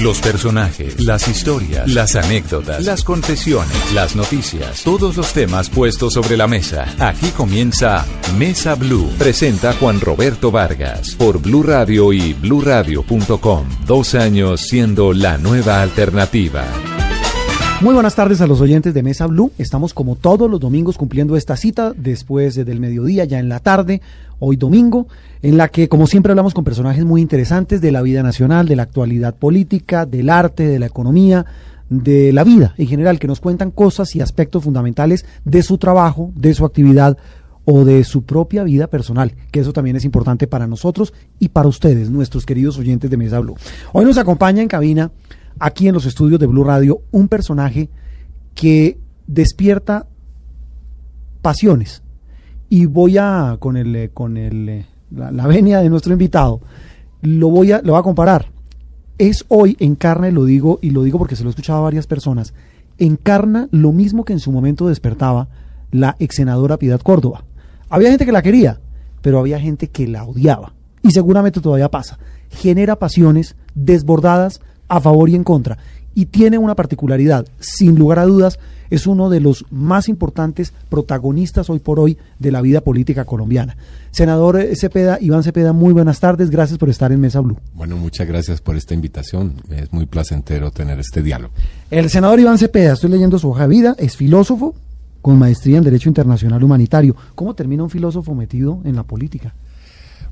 Los personajes, las historias, las anécdotas, las confesiones, las noticias, todos los temas puestos sobre la mesa. Aquí comienza Mesa Blue. Presenta Juan Roberto Vargas por Blue Radio y bluradio.com. Dos años siendo la nueva alternativa. Muy buenas tardes a los oyentes de Mesa Blue. Estamos como todos los domingos cumpliendo esta cita después del mediodía, ya en la tarde, hoy domingo, en la que como siempre hablamos con personajes muy interesantes de la vida nacional, de la actualidad política, del arte, de la economía, de la vida en general, que nos cuentan cosas y aspectos fundamentales de su trabajo, de su actividad o de su propia vida personal, que eso también es importante para nosotros y para ustedes, nuestros queridos oyentes de Mesa Blue. Hoy nos acompaña en cabina aquí en los estudios de Blue Radio un personaje que despierta pasiones. Y voy a, con el, eh, con el, eh, la, venia de nuestro invitado, lo voy a, lo a comparar. Es hoy, encarna, y lo digo, y lo digo porque se lo he escuchado a varias personas, encarna lo mismo que en su momento despertaba la ex senadora Piedad Córdoba. Había gente que la quería, pero había gente que la odiaba. Y seguramente todavía pasa. Genera pasiones desbordadas a favor y en contra. Y tiene una particularidad, sin lugar a dudas, es uno de los más importantes protagonistas hoy por hoy de la vida política colombiana. Senador Cepeda, Iván Cepeda, muy buenas tardes, gracias por estar en Mesa Blue. Bueno, muchas gracias por esta invitación, es muy placentero tener este diálogo. El senador Iván Cepeda, estoy leyendo su hoja de vida, es filósofo con maestría en Derecho Internacional Humanitario. ¿Cómo termina un filósofo metido en la política?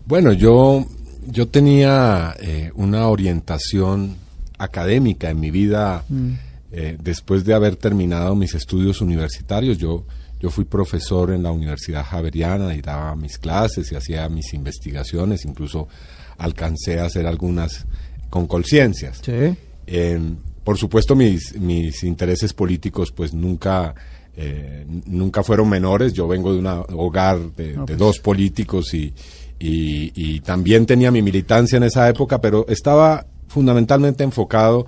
Bueno, yo, yo tenía eh, una orientación académica en mi vida, mm. eh, después de haber terminado mis estudios universitarios, yo, yo fui profesor en la Universidad Javeriana y daba mis clases y hacía mis investigaciones, incluso alcancé a hacer algunas con conciencias. Em, por supuesto, mis, mis intereses políticos pues nunca... Eh, nunca fueron menores. Yo vengo de un hogar de, pues. dos políticos y, y, y, también tenía mi militancia en esa época, pero estaba fundamentalmente enfocado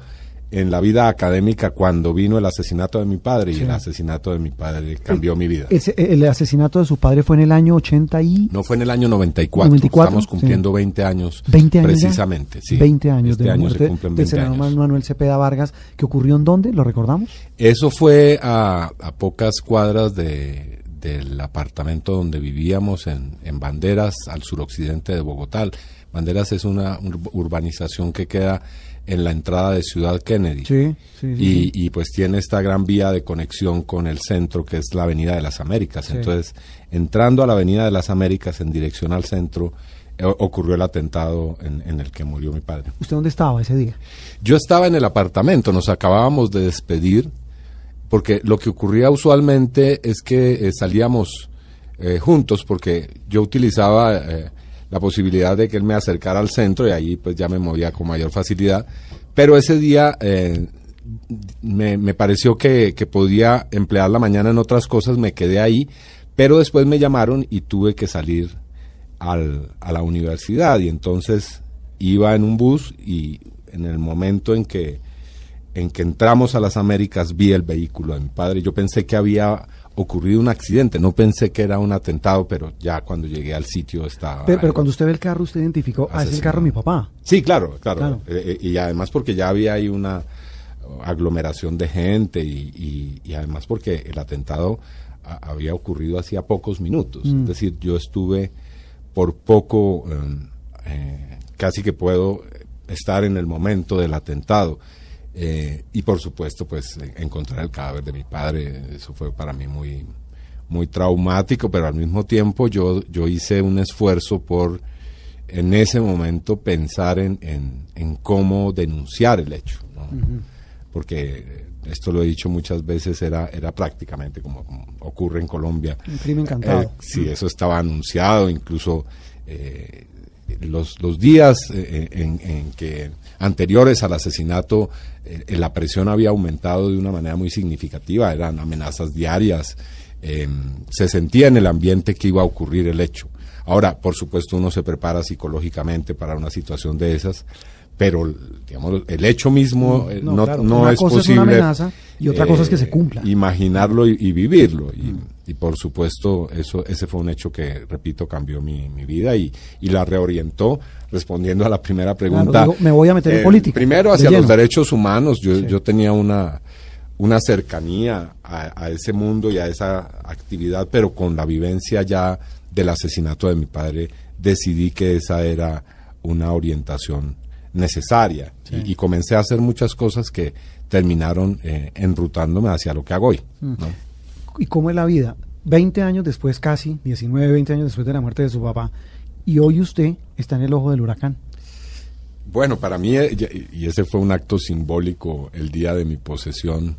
en la vida académica cuando vino el asesinato de mi padre y el asesinato de mi padre cambió mi vida. el asesinato de su padre fue en el año 80 y... No, fue en el año 94. Estamos cumpliendo 20 años. 20 años Precisamente, sí. 20 años este de año muerte del senador Manuel Cepeda Vargas, que ocurrió en dónde? ¿Lo recordamos? Eso fue a, a pocas cuadras de, del apartamento donde vivíamos en, en Banderas, al suroccidente de Bogotá. Banderas es una urbanización que queda en la entrada de Ciudad Kennedy. Sí, y, y, pues tiene esta gran vía de conexión con el centro que es la Avenida de las Américas. Entonces, entrando a la Avenida de las Américas en dirección al centro, eh, ocurrió el atentado en, en, el que murió mi padre. ¿Usted dónde estaba ese día? Yo estaba en el apartamento, nos acabábamos de despedir, porque lo que ocurría usualmente es que eh, salíamos eh, juntos, porque yo utilizaba la posibilidad de que él me acercara al centro y ahí pues ya me movía con mayor facilidad. Pero ese día eh, me, me, pareció que, que, podía emplear la mañana en otras cosas, me quedé ahí, pero después me llamaron y tuve que salir al, a la universidad y entonces iba en un bus y en el momento en que en que entramos a las Américas vi el vehículo de mi padre. Yo pensé que había ocurrido un accidente. No pensé que era un atentado, pero ya cuando llegué al sitio estaba... Pero, cuando usted ve el carro, usted identificó, ah, es el carro de mi papá. Sí, claro, claro. Eh, eh, y además porque ya había ahí una aglomeración de gente y, además porque el atentado había ocurrido hacía pocos minutos. Es mm. decir, yo estuve por poco, em, eh, casi que puedo estar en el momento del atentado. Eh, y por supuesto, pues encontrar el cadáver de mi padre, eso fue para mí muy, muy traumático, pero al mismo tiempo yo, yo hice un esfuerzo por en ese momento pensar en, en, cómo denunciar el hecho, porque esto lo he dicho muchas veces, era, era prácticamente como, ocurre en Colombia. Un crimen encantado. Eh, sí, eso estaba anunciado, incluso eh, los, los días en, en que anteriores al asesinato, eh, la presión había aumentado de una manera muy significativa, eran amenazas diarias, em, se sentía en el ambiente que iba a ocurrir el hecho. Ahora, por supuesto, uno se prepara psicológicamente para una situación de esas, pero digamos, el hecho mismo mm, eh, no, no, es posible. y otra cosa es que se eh, cumpla. Imaginarlo y, vivirlo. Y, por supuesto, eso ese fue un hecho que, repito, cambió mi, mi vida y, y la reorientó respondiendo a la primera pregunta. me voy a meter en política. Primero, hacia los derechos humanos, yo, yo tenía una, una cercanía a, ese mundo y a esa actividad, pero con la vivencia ya del asesinato de mi padre, decidí que esa era una orientación necesaria y, comencé a hacer muchas cosas que terminaron eh, enrutándome hacia lo que hago hoy. Mm. ¿Y cómo es la vida? 20 años después, casi 19, 20 años después de la muerte de su papá, y hoy usted está en el ojo del huracán. Bueno, para mí, eh, y ese fue un acto simbólico el día de mi posesión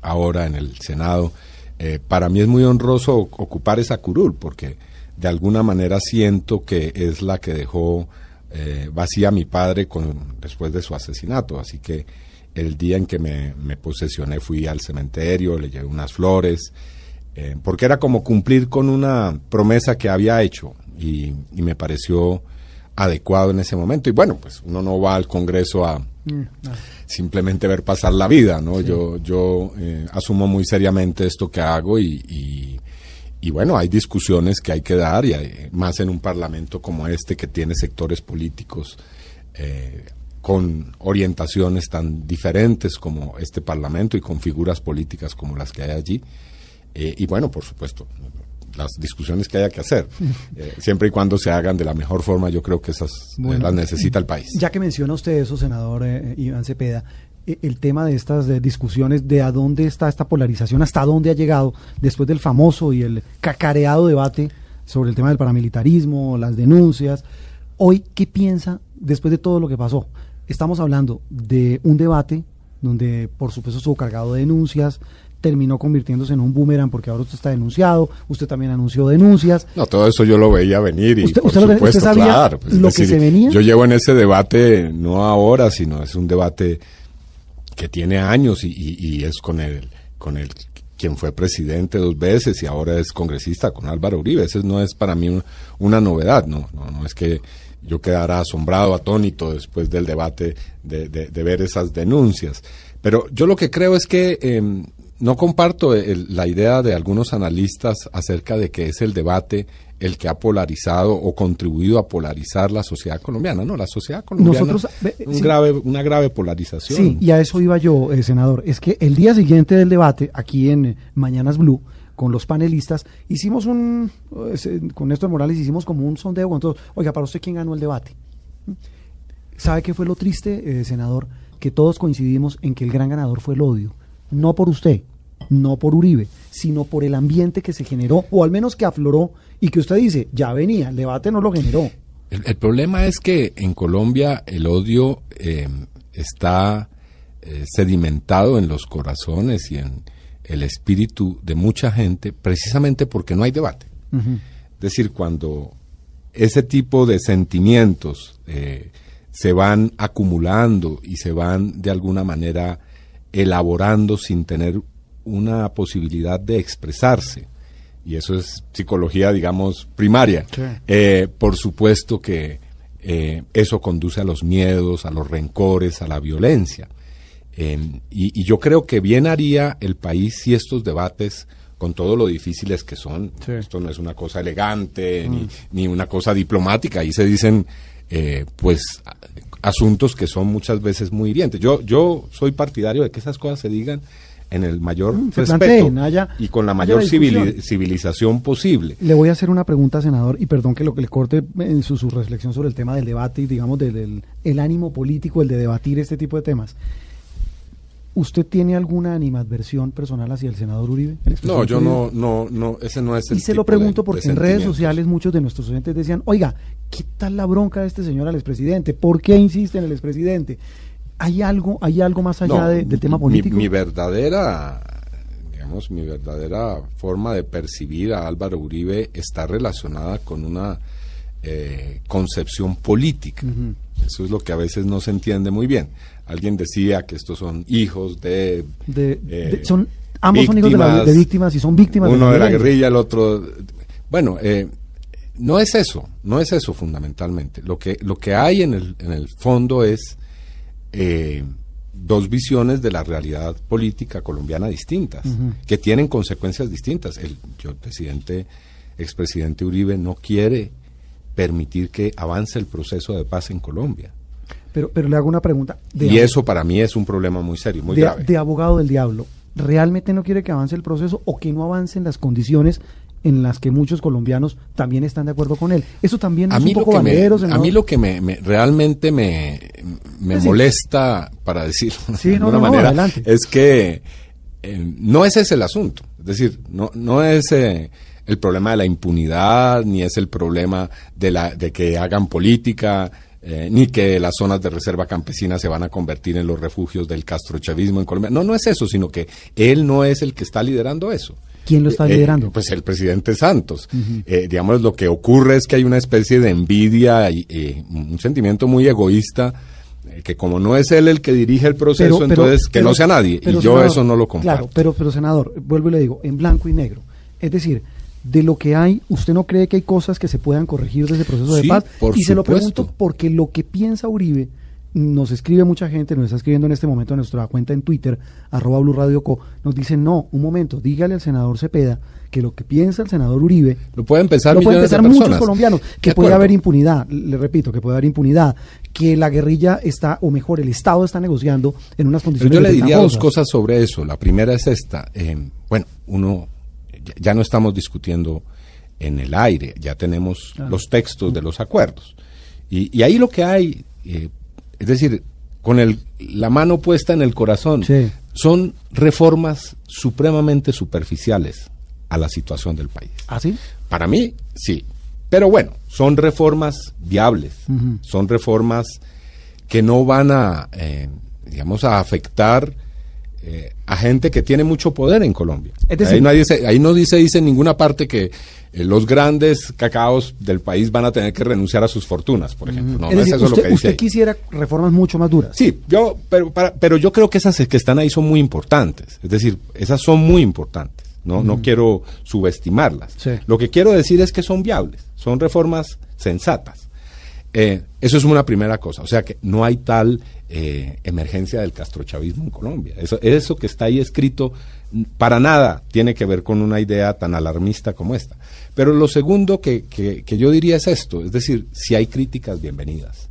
ahora en el Senado, eh, para mí es muy honroso ocupar esa curul, porque de alguna manera siento que es la que dejó eh, vacía mi padre con, después de su asesinato. Así que el día en que me, posesioné fui al cementerio, le llevé unas flores, eh, porque era como cumplir con una promesa que había hecho y, me pareció adecuado en ese momento. Y bueno, pues uno no va al Congreso a mm, simplemente ver pasar la vida, ¿no? Yo, yo eh, asumo muy seriamente esto que hago y, y, bueno, hay discusiones que hay que dar y más en un parlamento como este que tiene sectores políticos eh, con orientaciones tan diferentes como este Parlamento y con figuras políticas como las que hay allí. Eh, y bueno, por supuesto, las discusiones que haya que hacer, eh, siempre y cuando se hagan de la mejor forma, yo creo que esas eh, las necesita el país. Ya que menciona usted eso, senador Iván Cepeda, el tema de estas discusiones, de a dónde está esta polarización, hasta dónde ha llegado después del famoso y el cacareado debate sobre el tema del paramilitarismo, las denuncias. Hoy, ¿qué piensa después de todo lo que pasó? Estamos hablando de un debate donde por supuesto estuvo cargado de denuncias, terminó convirtiéndose en un boomerang porque ahora usted está denunciado, usted también anunció denuncias. No, todo eso yo lo veía venir y por supuesto, sabía claro, pues, lo que se venía. Yo llevo en ese debate no ahora, sino es un debate que tiene años y, es con el con el quien fue presidente dos veces y ahora es congresista con Álvaro Uribe. Eso no es para mí una novedad, no, no, no es que yo quedara asombrado, atónito después del debate de, de, ver esas denuncias. Pero yo lo que creo es que em, no comparto la idea de algunos analistas acerca de que es el debate el que ha polarizado o contribuido a polarizar la sociedad colombiana. No, la sociedad colombiana Nosotros, un grave, una grave polarización. Sí, y a eso iba yo, eh, senador. Es que el día siguiente del debate, aquí en eh, Mañanas Blue, con los panelistas, hicimos un, con Néstor Morales hicimos como un sondeo con todos, oiga, para usted quién ganó el debate. ¿Sabe qué fue lo triste, eh, senador? Que todos coincidimos en que el gran ganador fue el odio. No por usted, no por Uribe, sino por el ambiente que se generó, o al menos que afloró, y que usted dice, ya venía, el debate no lo generó. El, problema es que en Colombia el odio eh, está eh, sedimentado en los corazones y en, el espíritu de mucha gente precisamente porque no hay debate. Es decir, cuando ese tipo de sentimientos eh, se van acumulando y se van de alguna manera elaborando sin tener una posibilidad de expresarse, y eso es psicología, digamos, primaria, eh, por supuesto que eh, eso conduce a los miedos, a los rencores, a la violencia y, yo creo que bien haría el país si estos debates, con todo lo difíciles que son, esto no es una cosa elegante mm. ni, una cosa diplomática, ahí se dicen, eh, pues, asuntos que son muchas veces muy hirientes. Yo, yo soy partidario de que esas cosas se digan en el mayor mm, respeto y con la mayor civilización posible. Le voy a hacer una pregunta, senador, y perdón que lo que le corte en su, reflexión sobre el tema del debate y digamos del el ánimo político, el de debatir este tipo de temas. ¿Usted tiene alguna animadversión personal hacia el senador Uribe? no, yo no, no, no, ese no es el Y se lo pregunto porque en redes sociales muchos de nuestros oyentes decían, oiga, ¿qué tal la bronca de este señor al expresidente? ¿Por qué insiste en el expresidente? ¿Hay algo, hay algo más allá del tema político? Mi, verdadera, digamos, mi verdadera forma de percibir a Álvaro Uribe está relacionada con una eh, concepción política. Eso es lo que a veces no se entiende muy bien. Alguien decía que estos son hijos de... Eh, son, ambos son hijos de, víctimas y son víctimas uno de la, guerrilla, el otro... Bueno, eh, no es eso, no es eso fundamentalmente. Lo que, lo que hay en el, en el fondo es eh, dos visiones de la realidad política colombiana distintas, que tienen consecuencias distintas. El, yo, presidente, expresidente Uribe no quiere permitir que avance el proceso de paz en Colombia. Pero, pero le hago una pregunta. y eso para mí es un problema muy serio, muy de, grave. De abogado del diablo, ¿realmente no quiere que avance el proceso o que no avancen las condiciones en las que muchos colombianos también están de acuerdo con él. Eso también a es mí un poco lo que me, A mí lo que me, realmente me, me molesta, para decirlo de alguna manera, es que eh, no ese es el asunto. Es decir, no, no es eh, el problema de la impunidad, ni es el problema de, la, de que hagan política. Eh, ni que las zonas de reserva campesina se van a convertir en los refugios del castrochavismo en Colombia. No, no es eso, sino que él no es el que está liderando eso. ¿Quién lo está Eh, liderando? pues el presidente Santos. Eh, digamos, lo que ocurre es que hay una especie de envidia y eh, un sentimiento muy egoísta, eh, que como no es él el que dirige el proceso, Pero- pero- entonces que pero- no sea nadie. y yo senador, eso no lo comparto. Claro, pero, pero senador, vuelvo y le digo, en blanco y negro. Es decir, de lo que hay, ¿usted no cree que hay cosas que se puedan corregir desde el proceso de paz? por y se lo pregunto porque lo que piensa Uribe, nos escribe mucha gente, nos está escribiendo en este momento en nuestra cuenta en Twitter, arroba Blue Radio Co, nos dice, no, un momento, dígale al senador Cepeda que lo que piensa el senador Uribe Lo puede empezar lo pueden millones de pensar muchos colombianos, que De puede haber impunidad, le repito, que puede haber impunidad, que la guerrilla está, o mejor, el Estado está negociando en unas Pero condiciones yo le diría dos cosas sobre eso. La primera es esta. eh, bueno, uno, ya- no estamos discutiendo en el aire, ya tenemos los textos de los acuerdos. Y, y ahí lo que hay, eh, es decir, con el, la mano puesta en el corazón, Sí. son reformas supremamente superficiales a la situación del país. ¿Ah, sí? Para mí, sí. Pero bueno, son reformas viables, son reformas que no van a, eh, digamos, a afectar eh, a gente que tiene mucho poder en Colombia. Es decir- ahí, nadie se- ahí no dice, dice en ninguna parte que eh, los grandes cacaos del país van a tener que renunciar a sus fortunas, por ejemplo. No, es no es eso usted, lo que dice. usted quisiera reformas mucho más duras. Sí, yo, pero, para- pero yo creo que esas que están ahí son muy importantes. Es decir, esas son muy importantes. No, no quiero subestimarlas. Sí. Lo que quiero decir es que son viables, son reformas sensatas. Eh, eso es una primera cosa. O sea que no hay tal eh, emergencia del castrochavismo en Colombia. Eso, eso que está ahí escrito para nada tiene que ver con una idea tan alarmista como esta. Pero lo segundo que, que- que yo diría es esto, es decir, si hay críticas, bienvenidas.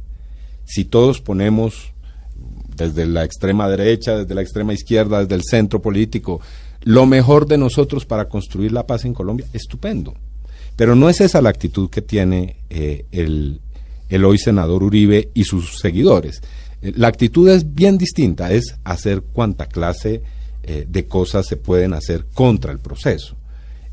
Si todos ponemos desde la extrema derecha, desde la extrema izquierda, desde el centro político, lo mejor de nosotros para construir la paz en Colombia, estupendo. Pero no es esa la actitud que tiene eh, el, el hoy senador Uribe y sus seguidores. Eh, La actitud es bien distinta, es hacer cuanta clase eh, de cosas se pueden hacer contra el proceso.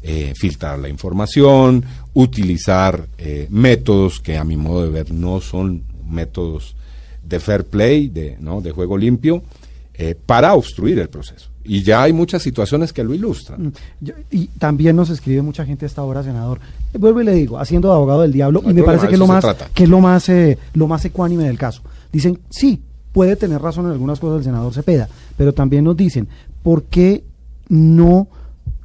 Eh, filtrar la información, utilizar métodos que a mi modo de ver no son métodos de fair play, de, ¿no? de juego limpio, para obstruir el proceso. Y ya hay muchas situaciones que lo ilustran. Mm, y también nos escribe mucha gente a esta hora, senador. Eh, Vuelvo y le digo, haciendo de abogado del diablo, No y me problema, parece que lo más, que es lo más, eh, lo más ecuánime del caso. Dicen, sí, puede tener razón en algunas cosas el senador Cepeda, pero también nos dicen, ¿por qué no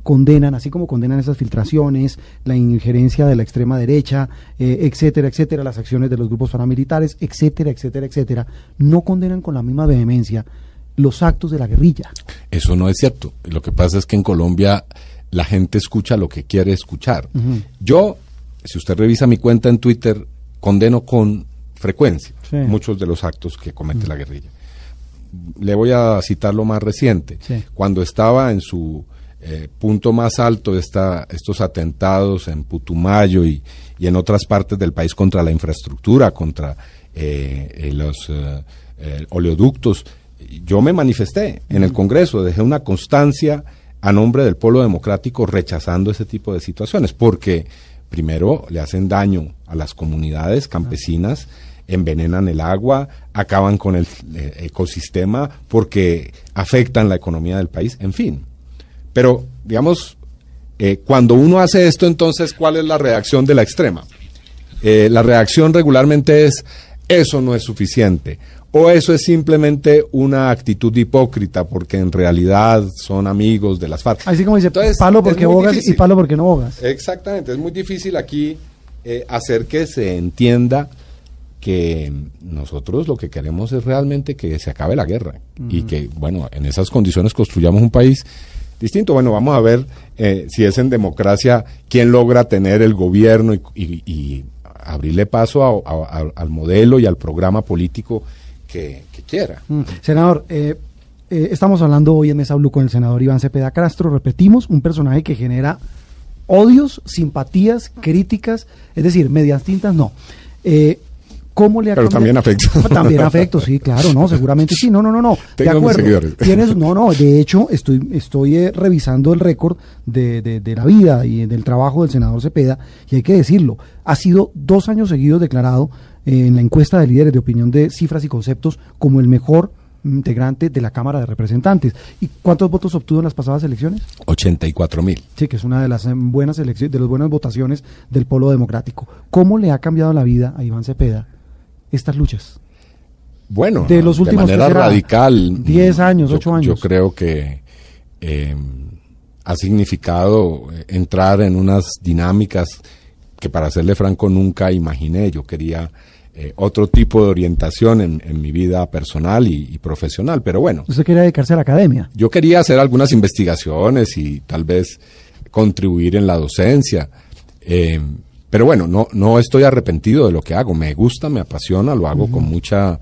condenan, así como condenan esas filtraciones, la injerencia de la extrema derecha, eh, etcétera, etcétera, las acciones de los grupos paramilitares, etcétera, etcétera, etcétera, no condenan con la misma vehemencia los actos de la guerrilla? Eso no es cierto. Lo que pasa es que en Colombia la gente escucha lo que quiere escuchar. Yo, si usted revisa mi cuenta en Twitter, condeno con frecuencia Sí. muchos de los actos que comete la guerrilla. Le voy a citar lo más reciente. Sí. Cuando estaba en su eh, punto más alto esta, estos atentados en Putumayo y, y en otras partes del país contra la infraestructura, contra eh, eh, los oleoductos, yo me manifesté en el Congreso, dejé una constancia a nombre del pueblo democrático rechazando ese tipo de situaciones, porque primero le hacen daño a las comunidades campesinas, envenenan el agua, acaban con el eh, ecosistema porque afectan la economía del país, en fin. Pero, digamos, eh, cuando uno hace esto, entonces, ¿cuál es la reacción de la extrema? Eh, la reacción regularmente es, eso no es suficiente. O eso es simplemente una actitud hipócrita, porque en realidad son amigos de las FARC. Así como dice, Entonces, palo porque bogas y palo porque no bogas. Exactamente, es muy difícil aquí eh, hacer que se entienda que nosotros lo que queremos es realmente que se acabe la guerra y que, bueno, en esas condiciones construyamos un país distinto. Bueno, vamos a ver eh, si es en democracia quién logra tener el gobierno y, y- y abrirle paso al modelo y al programa político que, quiera. Mm. Senador, eh, eh, estamos hablando hoy en Mesa Blue con el senador Iván Cepeda Castro, repetimos, un personaje que genera odios, simpatías, críticas, es decir, medias tintas no. Eh, ¿Cómo le ha Pero también afecto. También afecto, sí, claro, no, seguramente sí. No, no, no, no. de acuerdo. Tienes, no, no, de hecho, estoy, estoy eh, revisando el récord de, de, la vida y del trabajo del senador Cepeda, y hay que decirlo, ha sido dos años seguidos declarado en la encuesta de líderes de opinión de cifras y conceptos como el mejor integrante de la Cámara de Representantes. ¿Y cuántos votos obtuvo en las pasadas elecciones? 84 mil. Sí, que es una de las em, buenas elecciones, de las buenas votaciones del polo democrático. ¿Cómo le ha cambiado la vida a Iván Cepeda estas luchas? Bueno, de, los últimos, manera radical. 10 años, 8 años. Yo creo que em, ha significado eh, entrar en unas dinámicas que para serle franco nunca imaginé. Yo quería eh, otro tipo de orientación en, mi vida personal y, profesional, pero bueno. ¿Usted quería dedicarse a la academia? Yo quería hacer algunas investigaciones y tal vez contribuir en la docencia. Eh, pero bueno, no, no estoy arrepentido de lo que hago. Me gusta, me apasiona, lo hago con mucha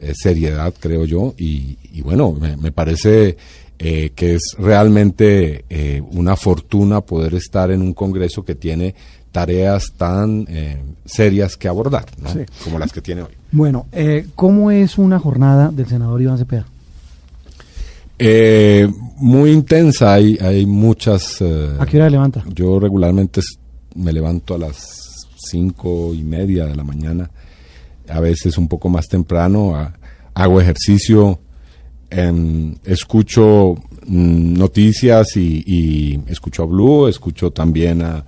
eh, seriedad, creo yo. Y, bueno, me, parece que es realmente una fortuna poder estar en un Congreso que tiene tareas tan serias que abordar, como las que tiene hoy. Bueno, ¿cómo es una jornada del senador Iván Cepeda? muy intensa, hay, hay muchas... ¿A qué hora levanta? Yo regularmente me levanto a las cinco y media de la mañana, a veces un poco más temprano, hago ejercicio, em, escucho mm, noticias y, escucho a Blue, escucho también a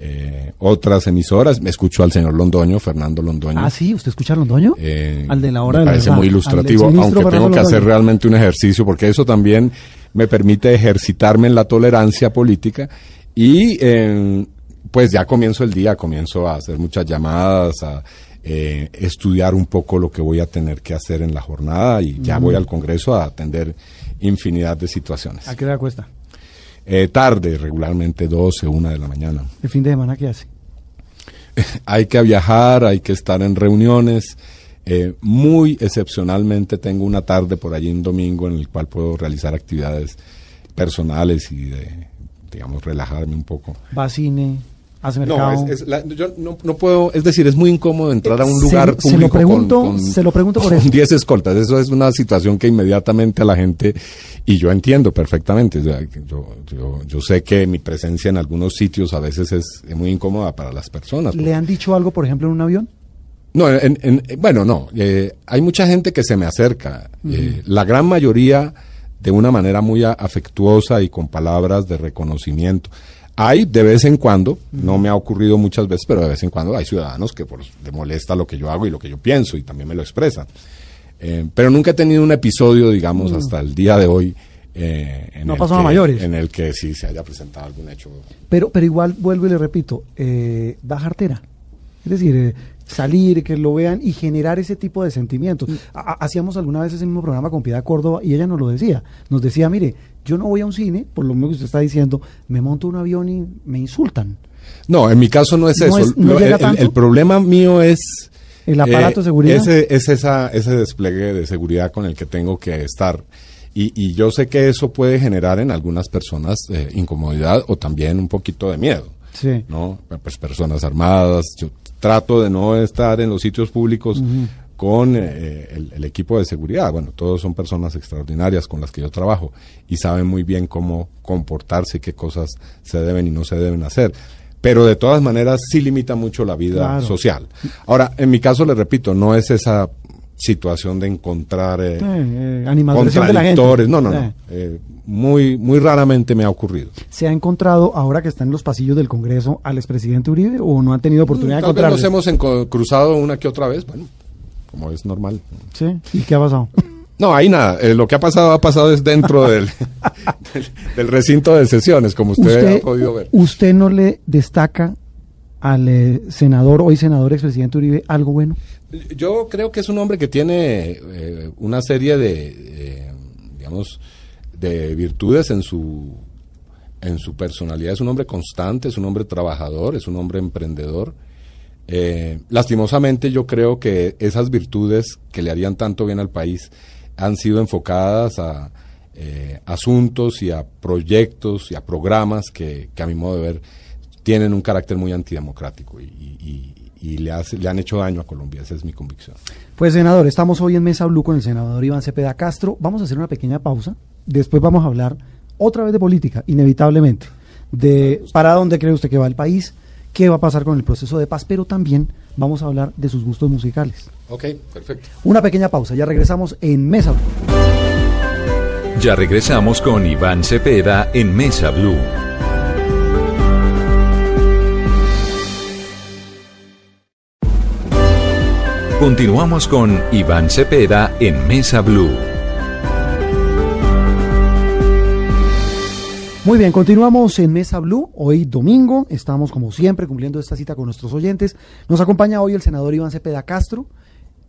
eh, otras emisoras, me escucho al señor Londoño, Fernando Londoño. Ah, sí, ¿usted escucha a Londoño? Eh, al de la hora me parece muy ilustrativo, aunque tengo que hacer realmente un ejercicio, porque eso también me permite ejercitarme en la tolerancia política y en pues ya comienzo el día, comienzo a hacer muchas llamadas, a eh, estudiar un poco lo que voy a tener que hacer en la jornada y ya voy al Congreso a atender infinidad de situaciones. ¿A qué hora cuesta? Eh, tarde, regularmente 12, 1 de la mañana. ¿El fin de semana qué hace? hay que viajar, hay que estar en reuniones. Eh, muy excepcionalmente tengo una tarde por allí un domingo en el cual puedo realizar actividades personales y de, digamos, relajarme un poco. ¿Va a cine? No, es, yo no, puedo, es decir, es muy incómodo entrar a un lugar público se lo pregunto, con, se lo pregunto por eso. 10 escoltas. Eso es una situación que inmediatamente a la gente, y yo entiendo perfectamente, yo, yo, yo, sé que mi presencia en algunos sitios a veces es, muy incómoda para las personas. ¿Le han dicho algo, por ejemplo, en un avión? No, en, bueno, no. Eh, hay mucha gente que se me acerca. Eh, la gran mayoría de una manera muy afectuosa y con palabras de reconocimiento. Hay de vez en cuando, no me ha ocurrido muchas veces, pero de vez en cuando hay ciudadanos que por, le molesta lo que yo hago y lo que yo pienso y también me lo expresan. Eh, pero nunca he tenido un episodio, digamos, hasta el día de hoy eh, en, no el que, mayores. en el que sí se haya presentado algún hecho. Pero, pero igual, vuelvo y le repito, eh, da jartera. Es decir, eh, salir, que lo vean y generar ese tipo de sentimientos. Mm. Hacíamos alguna vez ese mismo programa con Piedad Córdoba y ella nos lo decía. Nos decía, mire, yo no voy a un cine, por lo menos que usted está diciendo, me monto un avión y me insultan. No, en mi caso no es eso. el, problema mío es... El aparato de eh, seguridad. Ese, es esa, ese despliegue de seguridad con el que tengo que estar. Y, yo sé que eso puede generar en algunas personas eh, incomodidad o también un poquito de miedo. Sí. ¿no? Pues personas armadas. Yo trato de no estar en los sitios públicos con eh, el, equipo de seguridad. Bueno, todos son personas extraordinarias con las que yo trabajo y saben muy bien cómo comportarse, qué cosas se deben y no se deben hacer. Pero de todas maneras sí limita mucho la vida social. Ahora, en mi caso, le repito, no es esa situación de encontrar eh, eh, contradictores. No, no, no. Eh, muy, muy raramente me ha ocurrido. ¿Se ha encontrado, ahora que está en los pasillos del Congreso, al expresidente Uribe o no ha tenido oportunidad de encontrarlo? nos hemos cruzado una que otra vez, bueno, como es normal. ¿Sí? ¿Y qué ha pasado? No, ahí nada. lo que ha pasado ha pasado es dentro del, del, recinto de sesiones, como usted, ha podido ver. ¿Usted no le destaca al senador, hoy senador expresidente Uribe, algo bueno? Yo creo que es un hombre que tiene eh, una serie de, digamos, de virtudes en su, en su personalidad. Es un hombre constante, es un hombre trabajador, es un hombre emprendedor. Eh, lastimosamente yo creo que esas virtudes que le harían tanto bien al país han sido enfocadas a eh, asuntos y a proyectos y a programas que, a mi modo de ver tienen un carácter muy antidemocrático y le, hace, le han hecho daño a Colombia, esa es mi convicción. Pues senador, estamos hoy en Mesa Blue con el senador Iván Cepeda Castro. Vamos a hacer una pequeña pausa, después vamos a hablar otra vez de política, inevitablemente, de para dónde cree usted que va el país, qué va a pasar con el proceso de paz, pero también vamos a hablar de sus gustos musicales. Ok, perfecto. Una pequeña pausa, ya regresamos en Mesa Blue. Ya regresamos con Iván Cepeda en Mesa Blue. Continuamos con Iván Cepeda en Mesa Blue. Muy bien, continuamos en Mesa Blue. Hoy domingo, estamos como siempre cumpliendo esta cita con nuestros oyentes. Nos acompaña hoy el senador Iván Cepeda Castro,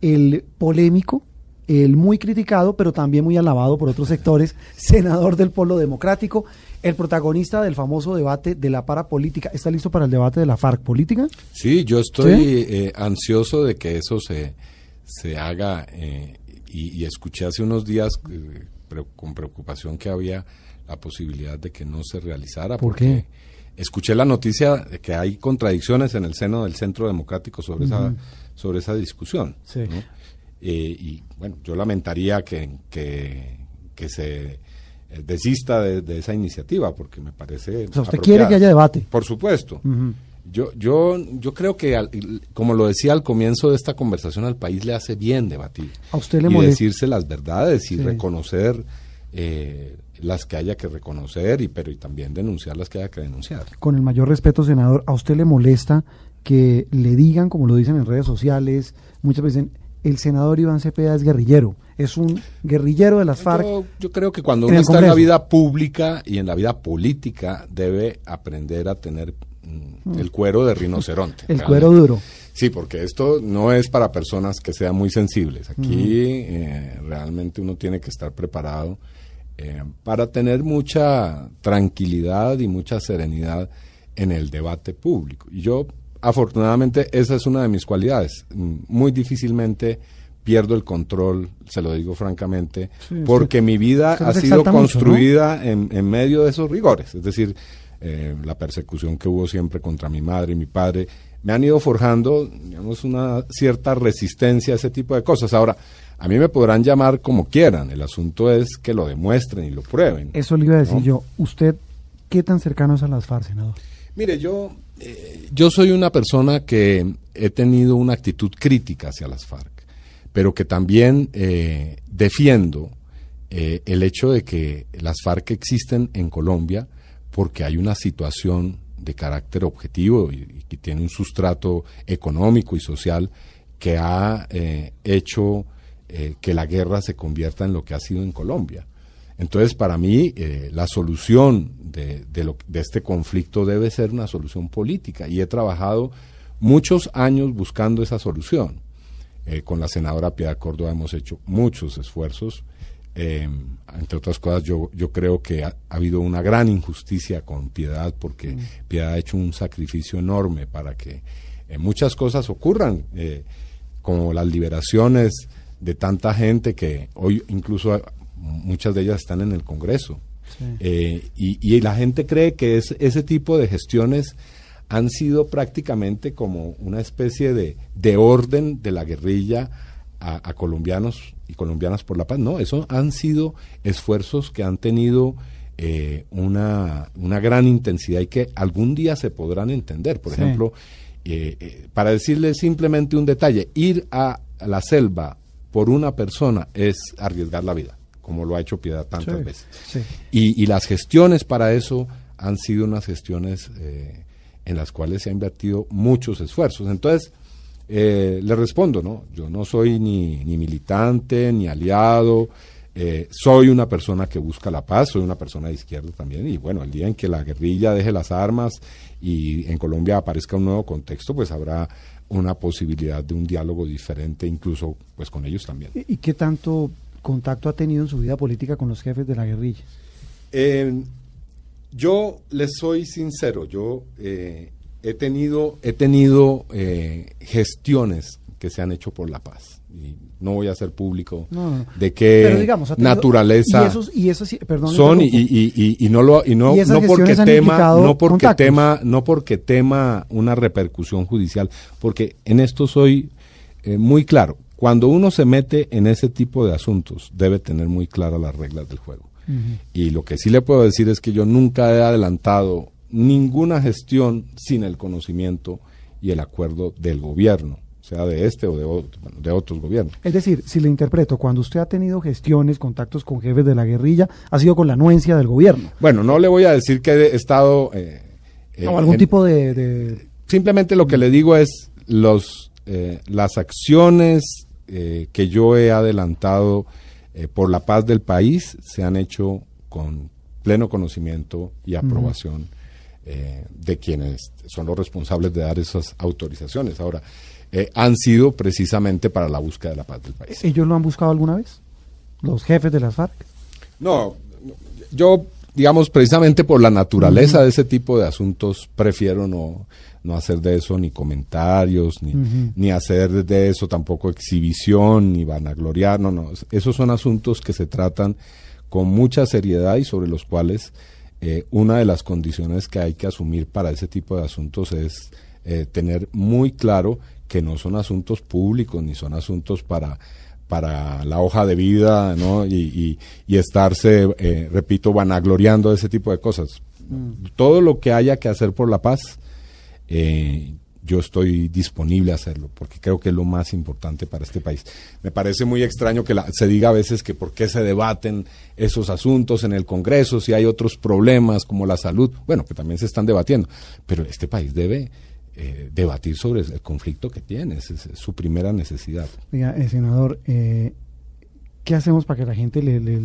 el polémico, el muy criticado, pero también muy alabado por otros sectores, senador del Polo Democrático, el protagonista del famoso debate de la parapolítica. ¿Está listo para el debate de la FARC política? Sí, yo estoy ¿Sí? eh, ansioso de que eso se, se haga eh, y, y, escuché hace unos días eh, pre con preocupación que había la posibilidad de que no se realizara. ¿Por qué? Escuché la noticia de que hay contradicciones en el seno del Centro Democrático sobre, uh -huh. esa, sobre esa discusión. Sí. ¿no? Eh, y bueno, yo lamentaría que, que, que se desista de, de, esa iniciativa porque me parece. O sea, usted quiere que haya debate. Por supuesto. Uh -huh. Yo, yo, yo creo que, al, como lo decía al comienzo de esta conversación, al país le hace bien debatir. A usted le y molesta. decirse las verdades y sí. reconocer eh, las que haya que reconocer, y pero y también denunciar las que haya que denunciar. Con el mayor respeto, senador, ¿a usted le molesta que le digan, como lo dicen en redes sociales, muchas veces el senador Iván Cepeda es guerrillero, es un guerrillero de las FARC. Yo, yo creo que cuando uno está en la vida pública y en la vida política debe aprender a tener mm, el cuero de rinoceronte. el realmente. cuero duro. Sí, porque esto no es para personas que sean muy sensibles. Aquí uh -huh. eh, realmente uno tiene que estar preparado eh, para tener mucha tranquilidad y mucha serenidad en el debate público. Y yo afortunadamente esa es una de mis cualidades. Muy difícilmente pierdo el control, se lo digo francamente, sí, porque mi vida ha sido construida mucho, ¿no? en, en, medio de esos rigores. Es decir, eh, la persecución que hubo siempre contra mi madre y mi padre, me han ido forjando, digamos, una cierta resistencia a ese tipo de cosas. Ahora, a mí me podrán llamar como quieran, el asunto es que lo demuestren y lo prueben. Eso le iba a decir ¿no? yo. ¿Usted qué tan cercano es a las FARC, senador? Mire, yo, eh, yo soy una persona que he tenido una actitud crítica hacia las FARC, pero que también eh, defiendo eh, el hecho de que las FARC existen en Colombia porque hay una situación de carácter objetivo y, que tiene un sustrato económico y social que ha hecho que la guerra se convierta en lo que ha sido en Colombia. Entonces, para mí, eh, la solución de, de, lo, de, este conflicto debe ser una solución política y he trabajado muchos años buscando esa solución. Eh, con la senadora Piedad Córdoba hemos hecho muchos esfuerzos. Eh, entre otras cosas, yo, yo creo que ha, ha, habido una gran injusticia con Piedad porque mm. Piedad ha hecho un sacrificio enorme para que eh, muchas cosas ocurran, como las liberaciones de tanta gente que hoy incluso muchas de ellas están en el Congreso. Sí. Eh, y, y, la gente cree que es, ese tipo de gestiones han sido prácticamente como una especie de, de orden de la guerrilla a, a, colombianos y colombianas por la paz. No, eso han sido esfuerzos que han tenido eh, una, una, gran intensidad y que algún día se podrán entender. Por sí. ejemplo, eh, eh, para decirle simplemente un detalle, ir a la selva por una persona es arriesgar la vida como lo ha hecho Piedad tantas sí, veces. Sí. Y, y, las gestiones para eso han sido unas gestiones eh, en las cuales se ha invertido muchos esfuerzos. Entonces, eh, le respondo, ¿no? Yo no soy ni, ni militante, ni aliado, eh, soy una persona que busca la paz, soy una persona de izquierda también, y bueno, el día en que la guerrilla deje las armas y en Colombia aparezca un nuevo contexto, pues habrá una posibilidad de un diálogo diferente, incluso pues con ellos también. ¿Y qué tanto contacto ha tenido en su vida política con los jefes de la guerrilla? Eh, yo les soy sincero, yo eh, he tenido, he tenido eh, gestiones que se han hecho por la paz. Y no voy a hacer público No, no. de qué Pero digamos, ha tenido- naturaleza y esos, y esos, sí, perdón, son y, y, y, no lo y no, ¿Y esas no porque tema no porque contactos? tema no porque tema una repercusión judicial porque en esto soy eh, muy claro cuando uno se mete en ese tipo de asuntos debe tener muy claras las reglas del juego. Y lo que sí le puedo decir es que yo nunca he adelantado ninguna gestión sin el conocimiento y el acuerdo del gobierno sea de este o de, otro- bueno, de otros gobiernos. Es decir, si le interpreto, cuando usted ha tenido gestiones, contactos con jefes de la guerrilla, ha sido con la anuencia del gobierno. bueno no le voy a decir que he estado eh, eh, o algún en- tipo de, de- simplemente lo que le digo es los eh, las acciones eh, que yo he adelantado eh, por la paz del país se han hecho con pleno conocimiento y aprobación eh, de quienes son los responsables de dar esas autorizaciones. Ahora, han sido precisamente para la búsqueda de la paz del país. ¿Ellos lo han buscado alguna vez? ¿Los jefes de las FARC? No, yo, digamos, precisamente por la naturaleza de ese tipo de asuntos, prefiero no, no hacer de eso ni comentarios, ni, ni hacer de eso tampoco exhibición, ni vanagloriar, no, no. Esos son asuntos que se tratan con mucha seriedad y sobre los cuales eh, una de las condiciones que hay que asumir para ese tipo de asuntos es eh, tener muy claro que no son asuntos públicos ni son asuntos para para la hoja de vida ¿no? y, y- y estarse, eh, repito, vanagloriando de ese tipo de cosas. Todo lo que haya que hacer por la paz, eh, yo estoy disponible a hacerlo, porque creo que es lo más importante para este país. Me parece muy extraño que la- se diga a veces que por qué se debaten esos asuntos en el Congreso, si hay otros problemas como la salud, bueno, que también se están debatiendo, pero este país debe eh, debatir sobre el conflicto que tiene, esa es su primera necesidad. Diga, eh, senador, eh, ¿qué hacemos para que la gente le, le-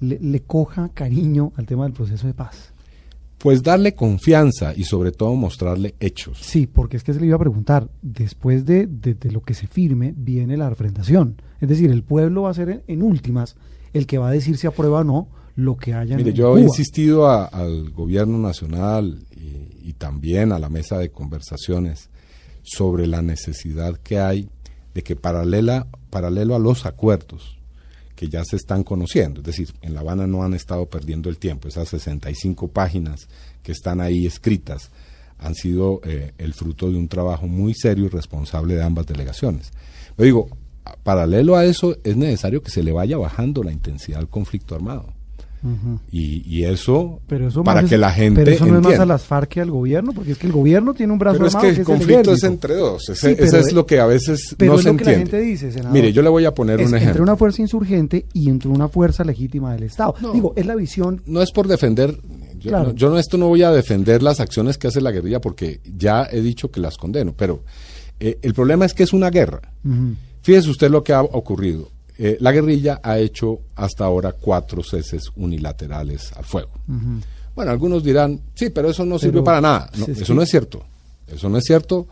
le- le coja cariño al tema del proceso de paz? Pues darle confianza y sobre todo mostrarle hechos. Sí, porque es que se le iba a preguntar, después de, de- de lo que se firme, viene la refrendación. Es decir, el pueblo va a ser en, en últimas el que va a decir si aprueba o no lo que haya Mire, en yo Cuba. he insistido a- al gobierno nacional y, y también a la mesa de conversaciones sobre la necesidad que hay de que paralela, paralelo a los acuerdos que ya se están conociendo, es decir, en La Habana no han estado perdiendo el tiempo, esas 65 páginas que están ahí escritas han sido eh, el fruto de un trabajo muy serio y responsable de ambas delegaciones. Yo digo, paralelo a eso es necesario que se le vaya bajando la intensidad al conflicto armado. Y, y eso, Pero eso para más que es- la gente Pero eso no es más a las FARC que al gobierno, porque es que el gobierno tiene un brazo Pero es armado que el es conflicto es entre dos. Ese, Sí, ese pero- es lo que a veces pero no es se lo que la entiende. gente dice, senador. Mire, yo le voy a poner Es un entre ejemplo. una fuerza insurgente y entre una fuerza legítima del Estado. No. Digo, es la visión No es por defender. Yo, Claro. no, yo no, esto no voy a defender las acciones que hace la guerrilla porque ya he dicho que las condeno. Pero eh, el problema es que es una guerra. Fíjese usted lo que ha ocurrido. Eh, la guerrilla ha hecho hasta ahora cuatro ceses unilaterales al fuego. Bueno, algunos dirán, sí, pero eso no sirvió Pero, para nada. No, es eso no es cierto. Eso no es cierto.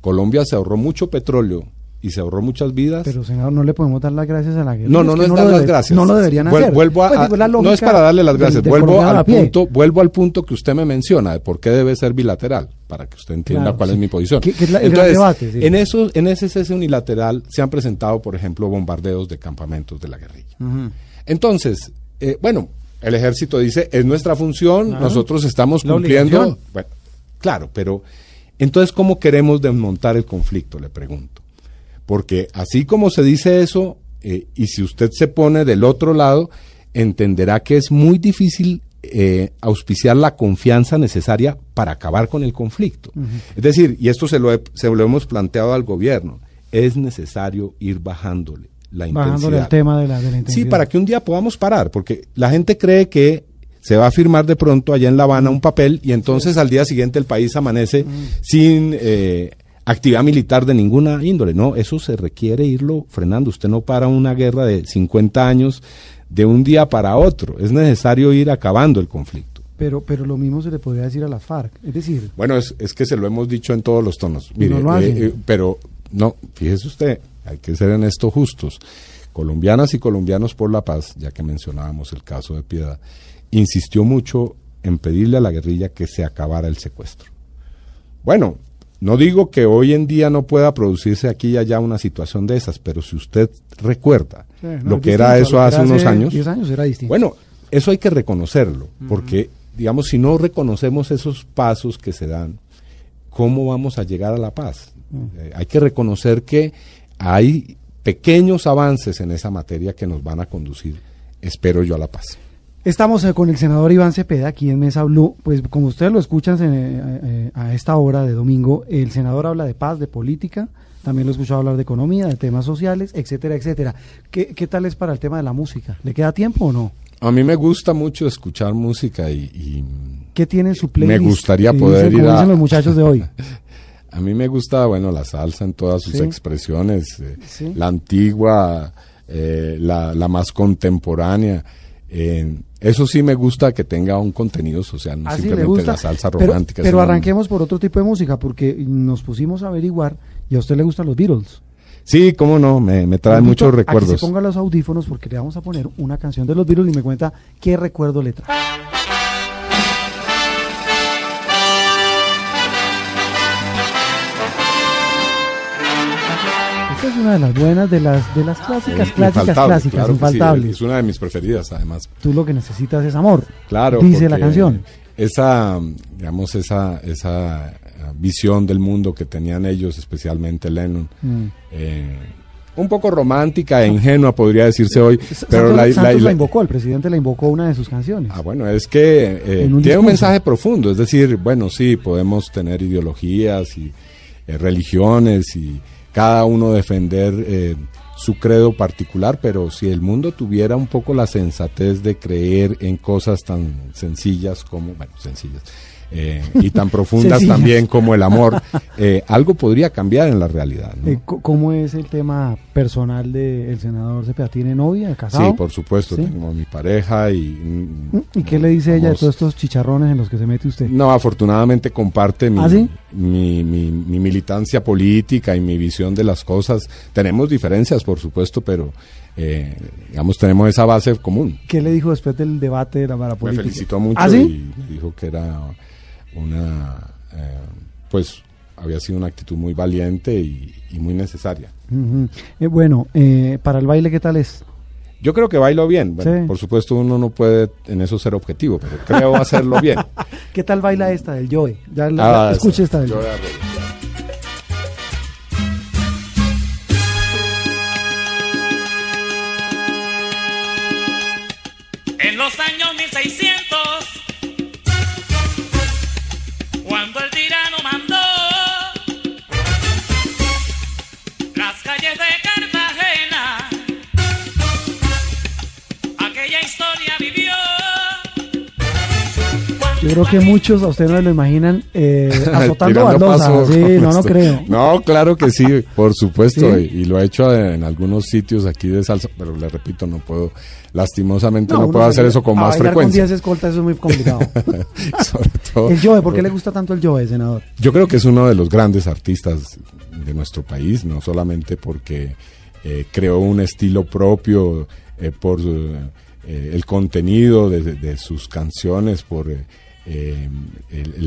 Colombia se ahorró mucho petróleo y se ahorró muchas vidas. Pero, senador, no le podemos dar las gracias a la guerra. no, no, no es lo dar las gracias. No lo deberían Vuel- hacer. Vuelvo a, Pues, digo, no es para darle las gracias. vuelvo al punto, vuelvo al punto que usted me menciona de por qué debe ser bilateral, para que usted entienda Claro, cuál sí. es mi posición. Que es la- el gran debate, sí. en eso, en ese cese unilateral se han presentado, por ejemplo, bombardeos de campamentos de la guerrilla. Entonces, eh, bueno, el ejército dice, es nuestra función, Claro. nosotros estamos cumpliendo. Bueno, claro, pero entonces, ¿cómo queremos desmontar el conflicto? Le pregunto. Porque así como se dice eso, eh, y si usted se pone del otro lado, entenderá que es muy difícil eh, auspiciar la confianza necesaria para acabar con el conflicto. Es decir, y esto se lo, he- se lo hemos planteado al gobierno, es necesario ir bajándole la Bajándole intensidad. el tema de la, de la Sí, intensidad. para que un día podamos parar, porque la gente cree que se va a firmar de pronto allá en La Habana un papel y entonces al día siguiente el país amanece sin eh, actividad militar de ninguna índole. No, eso se requiere irlo frenando. Usted no para una guerra de 50 años de un día para otro. Es necesario ir acabando el conflicto. Pero, pero lo mismo se le podría decir a la FARC. Es decir, Bueno, es, es que se lo hemos dicho en todos los tonos. Mire, no lo hacen. eh, eh, pero no, fíjese usted, hay que ser en esto justos. Colombianas y colombianos por la paz, ya que mencionábamos el caso de Piedad, insistió mucho en pedirle a la guerrilla que se acabara el secuestro. bueno, no digo que hoy en día no pueda producirse aquí y allá una situación de esas, pero si usted recuerda Sí, no, lo que era eso que hace unos años, 10 años era distinto. bueno, eso hay que reconocerlo, porque, digamos, si no reconocemos esos pasos que se dan, ¿cómo vamos a llegar a la paz? Eh, hay que reconocer que hay pequeños avances en esa materia que nos van a conducir, espero yo, a la paz. Estamos eh, con el senador Iván Cepeda aquí en Mesa Blue. Pues como ustedes lo escuchan eh, a esta hora de domingo, el senador habla de paz, de política, también lo he escuchado hablar de economía, de temas sociales, etcétera, etcétera. ¿Qué, qué tal es para el tema de la música? ¿Le queda tiempo o no? A mí me gusta mucho escuchar música y, y ¿Qué tiene en su playlist? Me gustaría poder dicen, ir a- dicen los muchachos de hoy. A mí me gusta, bueno, la salsa en todas sus Sí. expresiones, eh, Sí. la antigua, eh, la, la más contemporánea. Eh, eso sí me gusta que tenga un contenido social, no Así le simplemente gusta. la salsa romántica. Pero, arranquemos por otro tipo de música, porque nos pusimos a averiguar y a usted le gustan los Beatles. Sí, cómo no, me, me trae muchos a que recuerdos. se ponga los audífonos porque le vamos a poner una canción de los Beatles y me cuenta qué recuerdo le trae. Es una de las buenas, de las de las clásicas, clásicas, clásicas, claro que sí, infaltables. es una de mis preferidas, además. Tú lo que necesitas es amor. Claro. Dice la canción. Esa, digamos, esa, esa eh, visión del mundo que tenían ellos, especialmente Lennon, Mm. eh, un poco romántica e ingenua, podría decirse hoy, pero Santos, la, la- Santos la la- invocó, el presidente la invocó una de sus canciones. Ah, bueno, es que eh, tiene un mensaje profundo, es decir, bueno, sí, podemos tener ideologías y eh, religiones y cada uno defender eh, su credo particular, pero si el mundo tuviera un poco la sensatez de creer en cosas tan sencillas como, bueno, sencillas, eh, y tan profundas Sencillas. también como el amor, eh, algo podría cambiar en la realidad. ¿no? Eh, ¿Cómo es el tema personal del senador Cepeda? ¿Tiene novia, casado? Sí, por supuesto, ¿Sí? tengo a mi pareja y... mm, ¿Y qué le dice ella de vamos- todos estos chicharrones en los que se mete usted? No, afortunadamente comparte mi, ¿Ah, sí? mi, mi- mi militancia política y mi visión de las cosas. Tenemos diferencias, por supuesto, pero eh, digamos tenemos esa base común. ¿Qué le dijo después del debate de la Me felicitó mucho ¿Ah, sí? y me dijo que era una, eh, pues había sido una actitud muy valiente y, y muy necesaria. Eh, bueno, eh, para el baile, ¿qué tal es? Yo creo que bailo bien. Bueno, Sí. Por supuesto uno no puede en eso ser objetivo, pero creo hacerlo bien. ¿Qué tal baila esta del Joe? Ya, la- Ah, escuche esta del Yo Joe. voy a reír. En los años 1600, creo que muchos a ustedes no lo imaginan eh, azotando baldosas. Sí, no, no creo. No, claro que sí, por supuesto, ¿Sí? y, y lo he hecho en algunos sitios aquí de salsa, pero le repito, no puedo, lastimosamente no, puedo hacer eso con a más frecuencia. Con 10 escoltas eso es muy complicado. Sobre todo- el Joe, ¿por qué le gusta tanto el Joe, senador? Yo creo que es uno de los grandes artistas de nuestro país, no solamente porque eh, creó un estilo propio eh, por eh, el contenido de sus canciones, por eh, eh, el-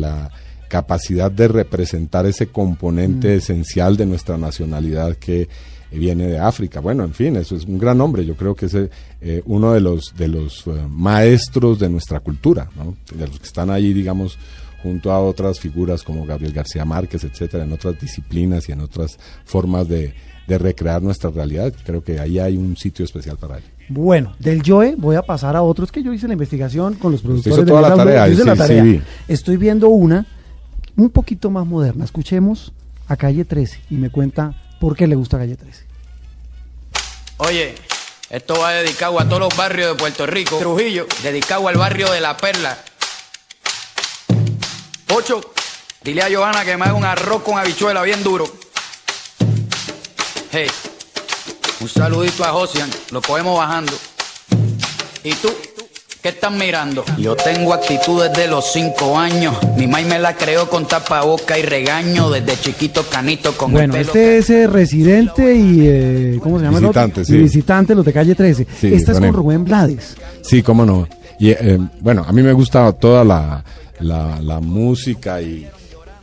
la, capacidad de representar ese componente esencial de nuestra nacionalidad que viene de África. Bueno, en fin, eso es un gran hombre. Yo creo que es eh, uno de los de los eh, maestros de nuestra cultura, ¿no? de los que están ahí, digamos, junto a otras figuras como Gabriel García Márquez, etcétera, en otras disciplinas y en otras formas de, de recrear nuestra realidad. Creo que ahí hay un sitio especial para él. Bueno, del Joe voy a pasar a otro. Es que yo hice la investigación con los productores hizo de la Blue, tarea, hice sí, la sí, tarea. Estoy viendo una un poquito más moderna. Escuchemos a Calle 13 y me cuenta por qué le gusta Calle 13. Oye, esto va dedicado a todos los barrios de Puerto Rico. Trujillo, dedicado al barrio de La Perla. Ocho, dile a Johanna que me haga un arroz con habichuela bien duro. Hey, un saludito a Josian, lo cogemos bajando. ¿Y tú? ¿Qué estás mirando? Yo tengo actitud desde los cinco años. Mi maíz me la creó con tapaboca y regaño. Desde chiquito canito con Bueno, el pelo este es eh, residente y eh, ¿cómo se llama el otro? Visitante, Y sí. visitante, los de Calle 13. Sí, Esta es con. Rubén Blades. Sí, cómo no. Y eh, bueno, a mí me gusta toda la, la, la música y,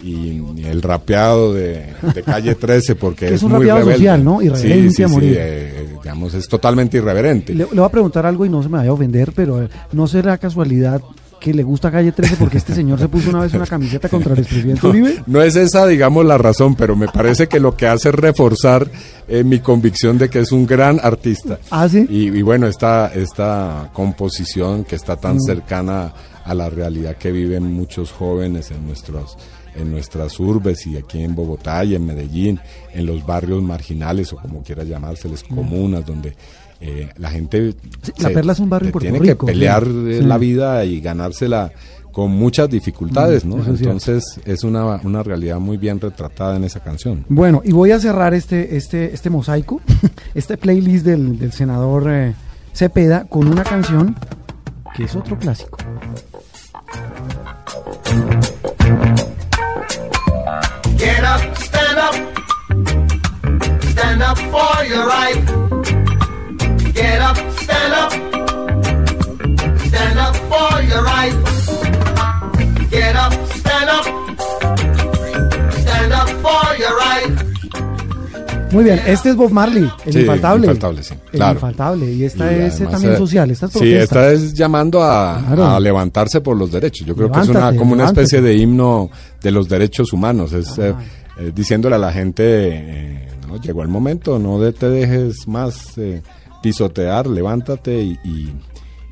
y, y el rapeado de, de calle 13 porque Que es, es un muy rapeado rebelde. social, ¿no? Irreverente sí, sí, a sí, morir. eh, digamos, es totalmente irreverente. Le, le voy a preguntar algo y no se me vaya a ofender, pero eh, ¿no será casualidad que le gusta Calle 13 porque este señor se puso una vez una camiseta contra el expresidente Uribe? No es esa, digamos, la razón, pero me parece que lo que hace es reforzar eh, mi convicción de que es un gran artista. ¿Ah, sí? Y, y bueno, esta, esta composición que está Mm. tan cercana a la realidad que viven muchos jóvenes en nuestros en nuestras urbes y aquí en Bogotá y en Medellín, en los barrios marginales o como quiera llamárseles, comunas, donde eh, la gente Mm. La Perla es un barrio en tiene Rico, que pelear sí. la vida y ganársela con muchas dificultades, Mm, ¿no? eso es cierto. Entonces es una, una realidad muy bien retratada en esa canción. Bueno, y voy a cerrar este, este, este mosaico, este playlist del, del senador eh, Cepeda con una canción que es otro clásico. Get up, stand up. Stand up for your right. Get up, stand up. Stand up for your right. Muy bien, este es Bob Marley, el Sí, infaltable. infaltable, sí, El infaltable. Y esta Y es también social, esta es Sí, esta es llamando a, Claro. a levantarse por los derechos. Yo creo que es una como una levántate. especie de himno de los derechos humanos. Es eh, eh, diciéndole a la gente, eh, no, llegó el momento, no de- te dejes más pisotear, levántate y, y-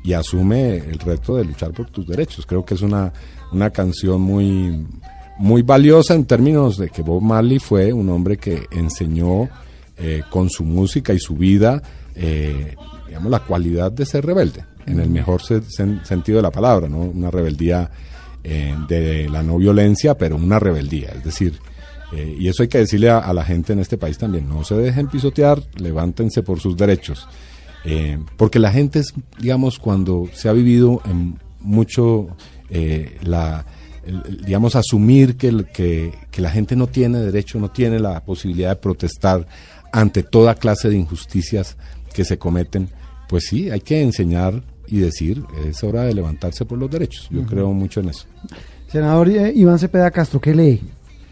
y asume el reto de luchar por tus derechos. Creo que es una, una canción muy, muy valiosa en términos de que Bob Marley fue un hombre que enseñó eh, con su música y su vida, eh, digamos, la cualidad de ser rebelde, en el mejor se- sen- sentido de la palabra, ¿no? Una rebeldía eh, de la no violencia, pero una rebeldía, es decir, y eso hay que decirle a, a la gente en este país también, no se dejen pisotear, levántense por sus derechos, porque la gente es, digamos, cuando se ha vivido en mucho la el- el, digamos, asumir que, el- que, que la gente no tiene derecho, no tiene la posibilidad de protestar ante toda clase de injusticias que se cometen, pues sí, hay que enseñar y decir, es hora de levantarse por los derechos. Yo creo mucho en eso. Senador eh, Iván Cepeda Castro, ¿qué lee?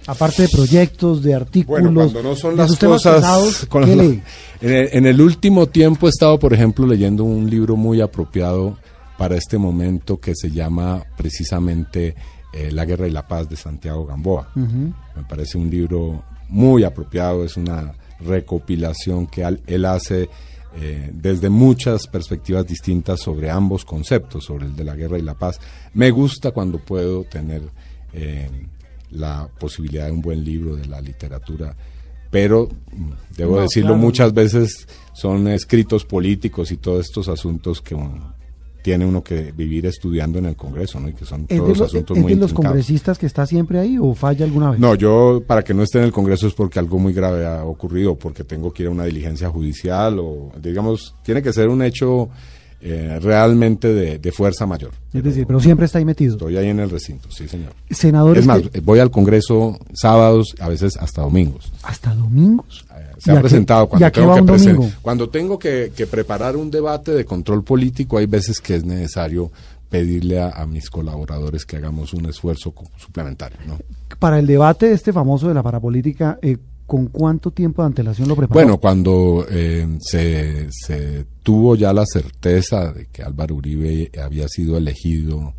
Aparte de proyectos, de artículos, Bueno, cuando no son las cosas... pesados, con ¿qué la- lee? en, el, en el último tiempo he estado, por ejemplo, leyendo un libro muy apropiado para este momento que se llama precisamente eh, La Guerra y la Paz de Santiago Gamboa. Me parece un libro muy apropiado, es una recopilación que al- él hace eh, desde muchas perspectivas distintas sobre ambos conceptos, sobre el de la guerra y la paz. Me gusta cuando puedo tener eh, la posibilidad de un buen libro de la literatura, pero mm, debo No, decirlo, claro. muchas veces son escritos políticos y todos estos asuntos que tiene uno que vivir estudiando en el Congreso, ¿no? Y que son ¿Es de, todos los- asuntos es muy de los intrincados. congresistas que está siempre ahí o falla alguna vez? No, yo para que no esté en el Congreso es porque algo muy grave ha ocurrido, porque tengo que ir a una diligencia judicial o, digamos, tiene que ser un hecho eh, realmente de, de fuerza mayor. es decir, pero siempre está ahí metido. Estoy ahí en el recinto, sí, señor. Senadores Es más, que- voy al Congreso sábados, a veces hasta domingos. hasta domingos. Se ¿Y ha presentado cuando tengo que presen- cuando tengo que, que preparar un debate de control político, hay veces que es necesario pedirle a, a mis colaboradores que hagamos un esfuerzo suplementario, ¿no? Para el debate este famoso de la parapolítica, eh, ¿con cuánto tiempo de antelación lo preparó? Bueno, cuando eh, se, se tuvo ya la certeza de que Álvaro Uribe había sido elegido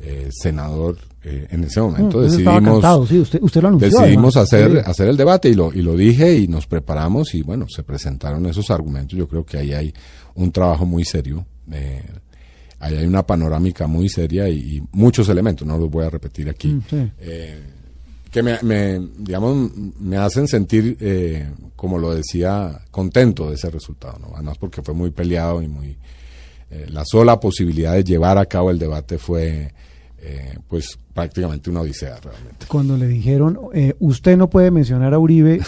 eh, senador eh, en ese Mm, momento, estaba decidimos cantado, sí, usted, usted lo anunció. decidimos además. hacer, Sí. hacer el debate y lo, y lo dije y nos preparamos y bueno, se presentaron esos argumentos. Yo creo que ahí hay un trabajo muy serio. eh, ahí hay una panorámica muy seria y, y muchos elementos, no los voy a repetir aquí, Mm, sí. eh, que me, me, digamos, me hacen sentir, eh, como lo decía, contento de ese resultado, ¿no? además porque fue muy peleado y muy... eh, la sola posibilidad de llevar a cabo el debate fue, eh, pues, prácticamente una odisea realmente. Cuando le dijeron, eh, usted no puede mencionar a Uribe,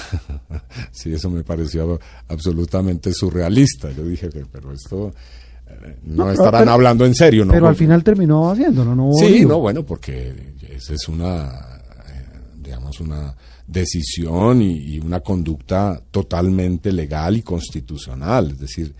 Sí, eso me pareció absolutamente surrealista. Yo dije, que, pero esto eh, no, No, estarán pero- hablando en serio, ¿no? pero al final terminó haciéndolo, ¿no? Sí, no, bueno, porque esa es una, eh, digamos, una decisión y, y una conducta totalmente legal y constitucional. Es decir,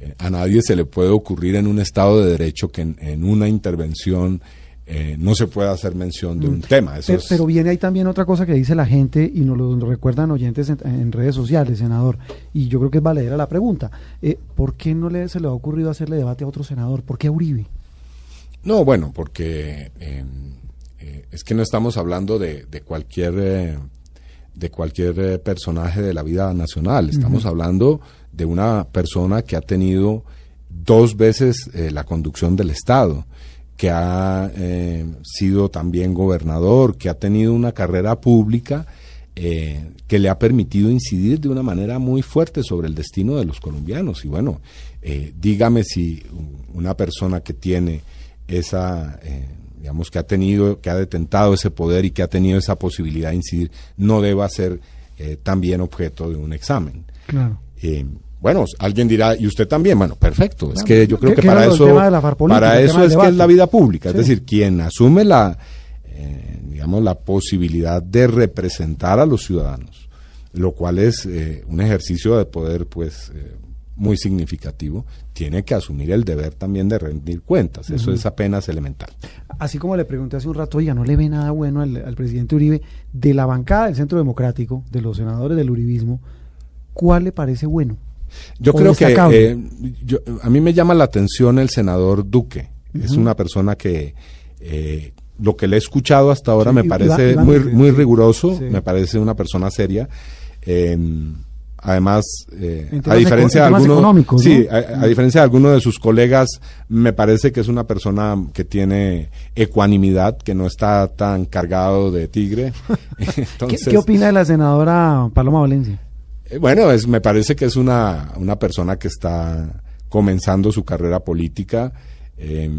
eh, a nadie se le puede ocurrir en un Estado de Derecho que en, en una intervención eh, no se pueda hacer mención de un tema. Eso Pero, es- pero viene ahí también otra cosa que dice la gente y nos lo recuerdan oyentes en, en redes sociales, senador. Y yo creo que es valedera la pregunta. Eh, ¿Por qué no le, se le ha ocurrido hacerle debate a otro senador? ¿Por qué a Uribe? No, bueno, porque eh, eh, es que no estamos hablando de, de cualquier eh, de cualquier personaje de la vida nacional. Estamos hablando de una persona que ha tenido dos veces la conducción del Estado, que ha eh, sido también gobernador, que ha tenido una carrera pública eh, que le ha permitido incidir de una manera muy fuerte sobre el destino de los colombianos. Y bueno, eh, dígame si una persona que tiene esa, eh, digamos, que ha tenido, que ha detentado ese poder y que ha tenido esa posibilidad de incidir, no deba ser eh, también objeto de un examen. Claro. Bueno, alguien dirá, y usted también, bueno, perfecto, es que yo creo que- para eso, política, para eso es que es la vida pública, Sí. es decir, quien asume la, eh, digamos, la posibilidad de representar a los ciudadanos, lo cual es eh, un ejercicio de poder, pues, eh, muy significativo, tiene que asumir el deber también de rendir cuentas, eso es apenas elemental. Así como le pregunté hace un rato, oiga, ¿no le ve nada bueno al, al presidente Uribe de la bancada del Centro Democrático, de los senadores del uribismo? ¿Cuál le parece bueno? Yo creo que eh, yo- a mí me llama la atención el senador Duque. Es una persona que eh, lo que le he escuchado hasta ahora Sí, me parece muy, muy riguroso, Sí. me parece una persona seria. Eh, además, eh, a diferencia de algunos, sí, ¿no? a, a diferencia de algunos de sus colegas, me parece que es una persona que tiene ecuanimidad, que no está tan cargado de tigre. ¿Qué, Entonces, qué opina de la senadora Paloma Valencia? Eh, Bueno, es, me parece que es una, una persona que está comenzando su carrera política. eh,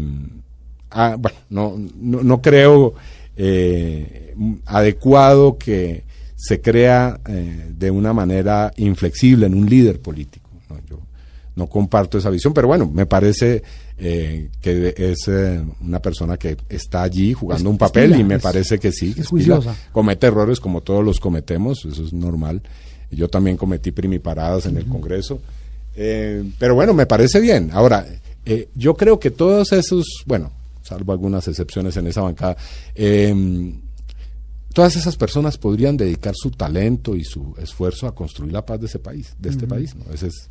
ah, bueno, no, no, no creo eh, adecuado que se crea eh, de una manera inflexible en un líder político. ¿no? Yo no comparto esa visión, pero bueno, me parece eh, que es eh, una persona que está allí jugando Es- un papel y me es- parece que sí, que comete errores como todos los cometemos, eso es normal. Yo también cometí primiparadas en el Congreso. Eh, pero bueno, me parece bien. Ahora, eh, yo creo que todos esos, bueno, salvo algunas excepciones en esa bancada, eh, todas esas personas podrían dedicar su talento y su esfuerzo a construir la paz de ese país, de este país. ¿no? Esa es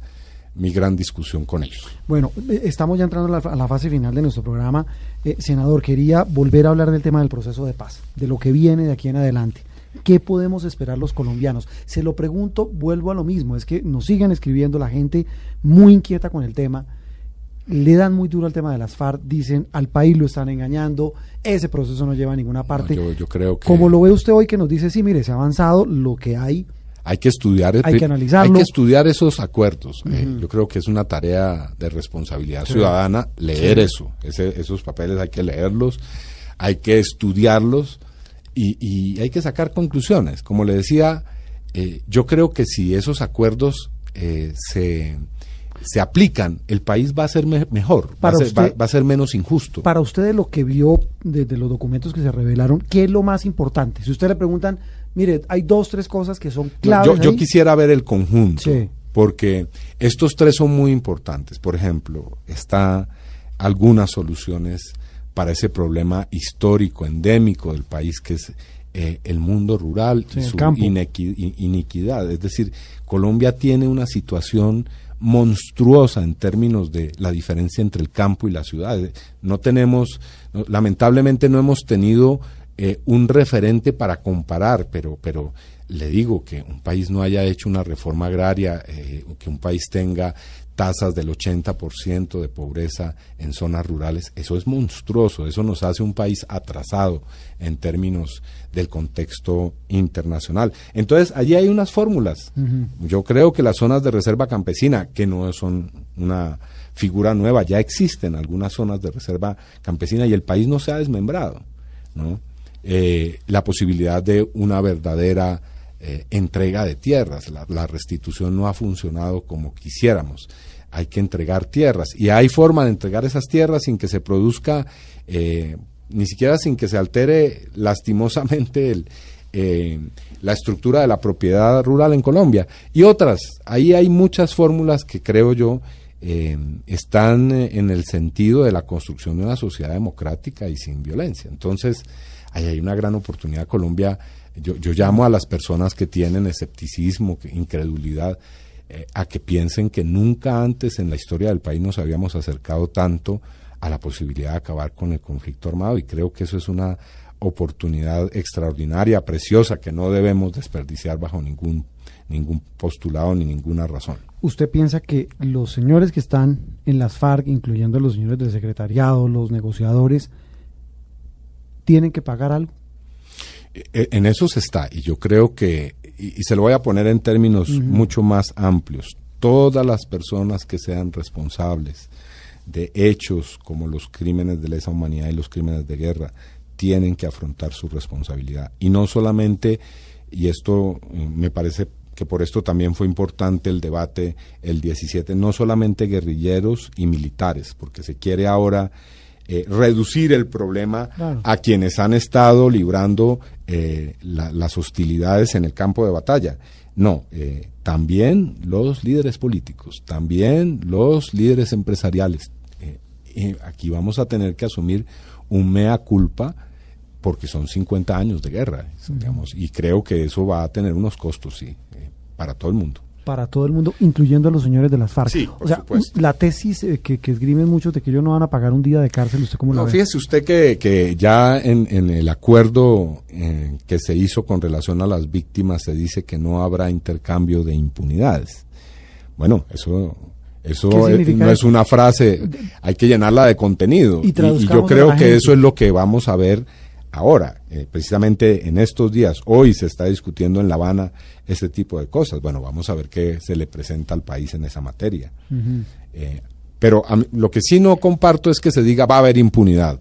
mi gran discusión con ellos. Bueno, eh, estamos ya entrando a la, a la fase final de nuestro programa. Eh, senador, quería volver a hablar del tema del proceso de paz, de lo que viene de aquí en adelante. ¿Qué podemos esperar los colombianos? Se lo pregunto, vuelvo a lo mismo, es que nos siguen escribiendo la gente muy inquieta con el tema, le dan muy duro al tema de las FARC, dicen al país lo están engañando, ese proceso no lleva a ninguna parte. yo, yo creo que Como lo ve usted hoy que nos dice, sí, mire, se ha avanzado lo que hay, hay que estudiar, Hay que analizarlo. hay que estudiar esos acuerdos. Eh, yo creo que es una tarea de responsabilidad ciudadana leer eso, ese- esos papeles hay que leerlos, hay que estudiarlos y, y hay que sacar conclusiones. Como le decía, eh, yo creo que si esos acuerdos eh, se, se aplican, el país va a ser me- mejor, va a ser, va- usted- va a ser menos injusto. Para usted, de lo que vio desde los documentos que se revelaron, ¿qué es lo más importante? Si usted le preguntan, mire, hay dos, tres cosas que son No, claves. yo, quisiera ver el conjunto, Sí. porque estos tres son muy importantes. Por ejemplo, está algunas soluciones para ese problema histórico, endémico del país, que es eh, el mundo rural Sí, y su iniquidad. Es decir, Colombia tiene una situación monstruosa en términos de la diferencia entre el campo y la ciudad. No tenemos, no- lamentablemente no hemos tenido eh, un referente para comparar, pero, pero le digo que un país no haya hecho una reforma agraria, eh, que un país tenga tasas del 80% de pobreza en zonas rurales, eso es monstruoso, eso nos hace un país atrasado en términos del contexto internacional. Entonces, allí hay unas fórmulas. Yo creo que las zonas de reserva campesina, que no son una figura nueva, ya existen algunas zonas de reserva campesina y el país no se ha desmembrado, ¿no? Eh, la posibilidad de una verdadera eh, entrega de tierras. La, restitución no ha funcionado como quisiéramos. Hay que entregar tierras y hay forma de entregar esas tierras sin que se produzca, eh, ni siquiera sin que se altere lastimosamente eh, la estructura de la propiedad rural en Colombia. Y otras, ahí hay muchas fórmulas que creo yo están en el sentido de la construcción de una sociedad democrática y sin violencia. Entonces, ahí hay una gran oportunidad. Colombia, yo, yo llamo a las personas que tienen escepticismo, incredulidad, eh, a que piensen que nunca antes en la historia del país nos habíamos acercado tanto a la posibilidad de acabar con el conflicto armado y creo que eso es una oportunidad extraordinaria, preciosa, que no debemos desperdiciar bajo ningún, ningún postulado ni ninguna razón. ¿Usted piensa que los señores que están en las FARC, incluyendo los señores del secretariado, los negociadores, tienen que pagar algo? E- En eso se está, y yo creo que, y, y se lo voy a poner en términos mucho más amplios, todas las personas que sean responsables de hechos como los crímenes de lesa humanidad y los crímenes de guerra tienen que afrontar su responsabilidad. Y no solamente, y esto eh, me parece que por esto también fue importante el debate el 17, no solamente guerrilleros y militares, porque se quiere ahora eh, reducir el problema Claro. a quienes han estado librando eh, la- las hostilidades en el campo de batalla. No, eh, también los líderes políticos, también los líderes empresariales. Eh, aquí vamos a tener que asumir un mea culpa porque son 50 años de guerra, digamos, y creo que eso va a tener unos costos, sí, eh, para todo el mundo. Para todo el mundo, incluyendo a los señores de las FARC. Sí, o sea, supuesto. la tesis eh, que, que esgrimen muchos de que ellos no van a pagar un día de cárcel, ¿usted cómo la No, ve? fíjese usted que, que ya en, en el acuerdo eh, que se hizo con relación a las víctimas se dice que no habrá intercambio de impunidades. Bueno, eso, eso ¿Qué eh, no es una frase, hay que llenarla de contenido. Y Y, y traduzcamos yo creo la que eso es lo que vamos a ver ahora, eh, precisamente en estos días. Hoy se está discutiendo en La Habana este tipo de cosas. Bueno, vamos a ver qué se le presenta al país en esa materia. Eh, pero a mí- lo que sí no comparto es que se diga va a haber impunidad.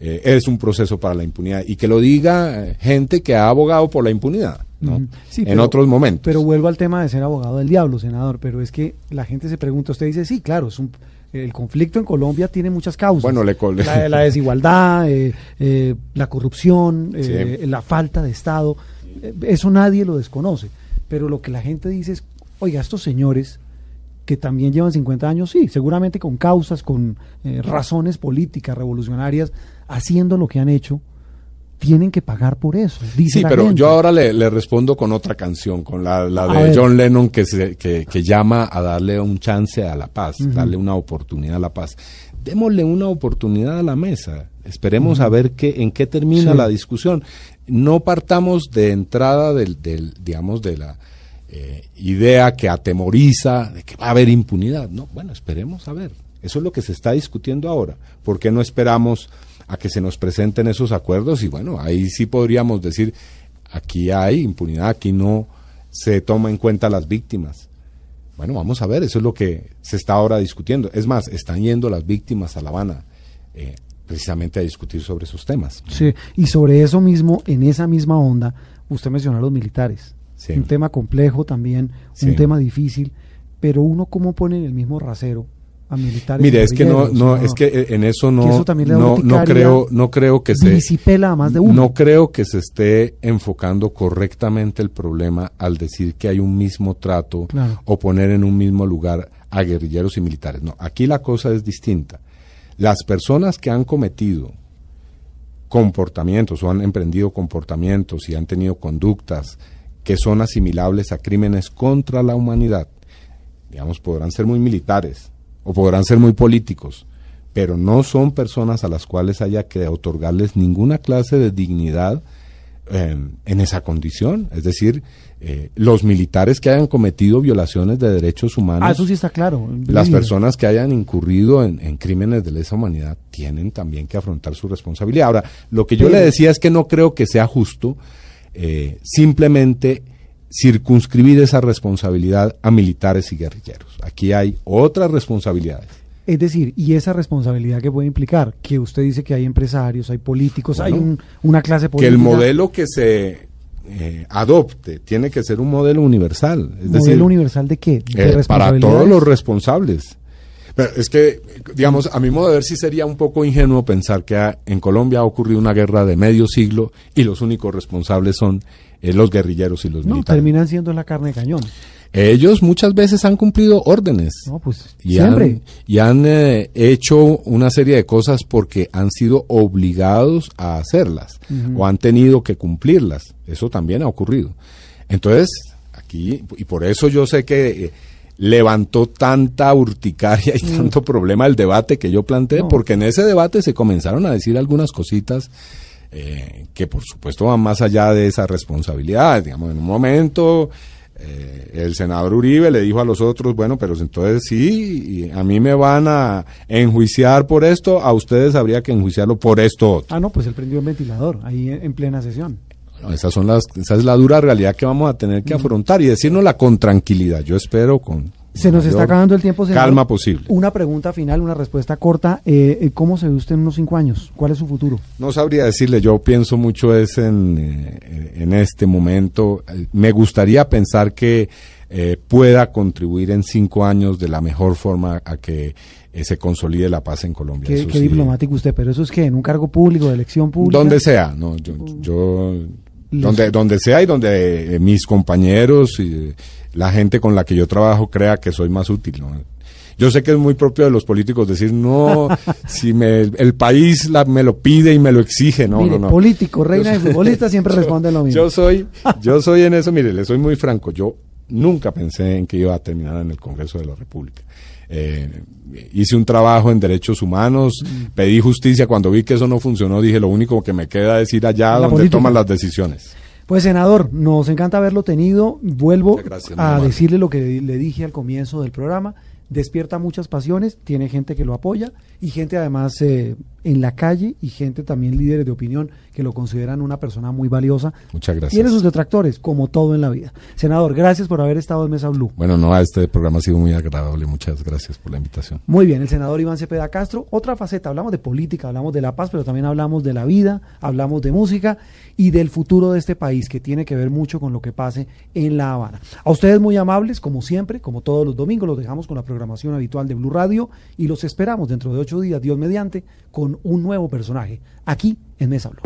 Eh, es un proceso para la impunidad. Y que lo diga gente que ha abogado por la impunidad, ¿no? Sí, en pero- otros momentos. Pero vuelvo al tema de ser abogado del diablo, senador. Pero es que la gente se pregunta, usted dice, sí, claro, es un, el conflicto en Colombia tiene muchas causas. Bueno, le la, la desigualdad, eh, eh, la corrupción, eh, la falta de Estado, eso nadie lo desconoce. Pero lo que la gente dice es, oiga, estos señores que también llevan 50 años, sí, seguramente con causas, con eh, razones políticas, revolucionarias, haciendo lo que han hecho, tienen que pagar por eso. Dice Sí, pero gente. yo ahora le, le respondo con otra canción, con la, de. John Lennon que, se, que, que llama a darle un chance a la paz, darle una oportunidad a la paz. Démosle una oportunidad a la mesa. Esperemos a ver qué, en qué termina Sí. la discusión. No partamos de entrada del, del digamos, de la eh, idea que atemoriza de que va a haber impunidad. No, bueno, esperemos a ver. Eso es lo que se está discutiendo ahora. ¿Por qué no esperamos a que se nos presenten esos acuerdos? Y bueno, ahí sí podríamos decir, aquí hay impunidad, aquí no se toma en cuenta las víctimas. Bueno, vamos a ver, eso es lo que se está ahora discutiendo. Es más, están yendo las víctimas a La Habana eh, precisamente a discutir sobre esos temas. Sí, y sobre eso mismo, en esa misma onda, usted mencionó a los militares. Sí. Un tema complejo también, un tema difícil, pero uno cómo pone en el mismo rasero a militares. Mire, es que no, no, es que eh, en eso no, eso también le da no, no creo, no creo que se, disipela a más de uno. no creo que se esté enfocando correctamente el problema al decir que hay un mismo trato Claro. o poner en un mismo lugar a guerrilleros y militares. No, aquí la cosa es distinta. Las personas que han cometido comportamientos o han emprendido comportamientos y han tenido conductas que son asimilables a crímenes contra la humanidad, digamos, podrán ser muy militares o podrán ser muy políticos, pero no son personas a las cuales haya que otorgarles ninguna clase de dignidad eh, en esa condición. Es decir, eh, los militares que hayan cometido violaciones de derechos humanos, Ah, eso sí está claro. las personas que hayan incurrido en, en crímenes de lesa humanidad tienen también que afrontar su responsabilidad. Ahora, lo que yo le decía es que no creo que sea justo eh, simplemente circunscribir esa responsabilidad a militares y guerrilleros. Aquí hay otras responsabilidades. Es decir, y esa responsabilidad que puede implicar, que usted dice que hay empresarios, hay políticos, hay un- una clase Que política. el modelo que se eh, adopte tiene que ser un modelo universal. Es ¿Modelo decir, universal de qué? De Eh, para todos los responsables. Pero es que, digamos, a mi modo de ver sí sería un poco ingenuo pensar que ha- en Colombia ha ocurrido una guerra de medio siglo y los únicos responsables son eh, los guerrilleros y los No, militares. terminan siendo la carne de cañón. ellos muchas veces han cumplido órdenes. No, pues y siempre. han, y han eh, hecho una serie de cosas porque han sido obligados a hacerlas o han tenido que cumplirlas. Eso también ha ocurrido. Entonces, aquí, y por eso yo sé que eh, levantó tanta urticaria y tanto problema el debate que yo planteé, No. porque en ese debate se comenzaron a decir algunas cositas eh, que por supuesto van más allá de esa responsabilidad. Digamos, en un momento eh, el senador Uribe le dijo a los otros, bueno, pero entonces sí, a mí me van a enjuiciar por esto, a ustedes habría que enjuiciarlo por esto otro. Ah, no, pues él prendió el ventilador ahí en en plena sesión. Bueno, esas son las, esa es la dura realidad que vamos a tener que afrontar y decirnosla con tranquilidad. Yo espero con Se nos está acabando el tiempo, senador. calma posible. Una pregunta final, una respuesta corta. Eh, eh, ¿Cómo se ve usted en unos cinco años? ¿Cuál es su futuro? No sabría decirle, yo pienso mucho es en, eh, en este momento. Eh, Me gustaría pensar que eh, pueda contribuir en cinco años de la mejor forma a que eh, se consolide la paz en Colombia. Qué, Eso qué sí. diplomático usted, pero eso es que en un cargo público, de elección pública. Donde sea, no, yo, yo Les- donde, donde sea y donde mis compañeros y la gente con la que yo trabajo crea que soy más útil. ¿no? Yo sé que es muy propio de los políticos decir, no, si me, el país la- me lo pide y me lo exige, no, Mire, no, no. político, reina Yo soy- futbolista siempre yo- responden lo mismo. Yo soy, yo soy en eso, mire, le soy muy franco, yo nunca pensé en que iba a terminar en el Congreso de la República. Eh, hice un trabajo en derechos humanos, Mm. pedí justicia, cuando vi que eso no funcionó, dije, lo único que me queda es ir allá La donde política. toman las decisiones. Pues senador, nos encanta haberlo tenido. Vuelvo gracias, a decirle lo que le dije al comienzo del programa. Despierta muchas pasiones, tiene gente que lo apoya y gente además eh, en la calle y gente también líderes de opinión que lo consideran una persona muy valiosa. Muchas gracias. Tiene sus detractores, como todo en la vida. Senador, gracias por haber estado en Mesa Blue. Bueno, no, este programa ha sido muy agradable, muchas gracias por la invitación. Muy bien, el senador Iván Cepeda Castro. Otra faceta, hablamos de política, hablamos de la paz, pero también hablamos de la vida, hablamos de música y del futuro de este país, que tiene que ver mucho con lo que pase en La Habana. A ustedes muy amables, como siempre, como todos los domingos, los dejamos con la programación habitual de Blue Radio y los esperamos dentro de ocho 48 días, Dios mediante, con un nuevo personaje, aquí en Mesa Blue.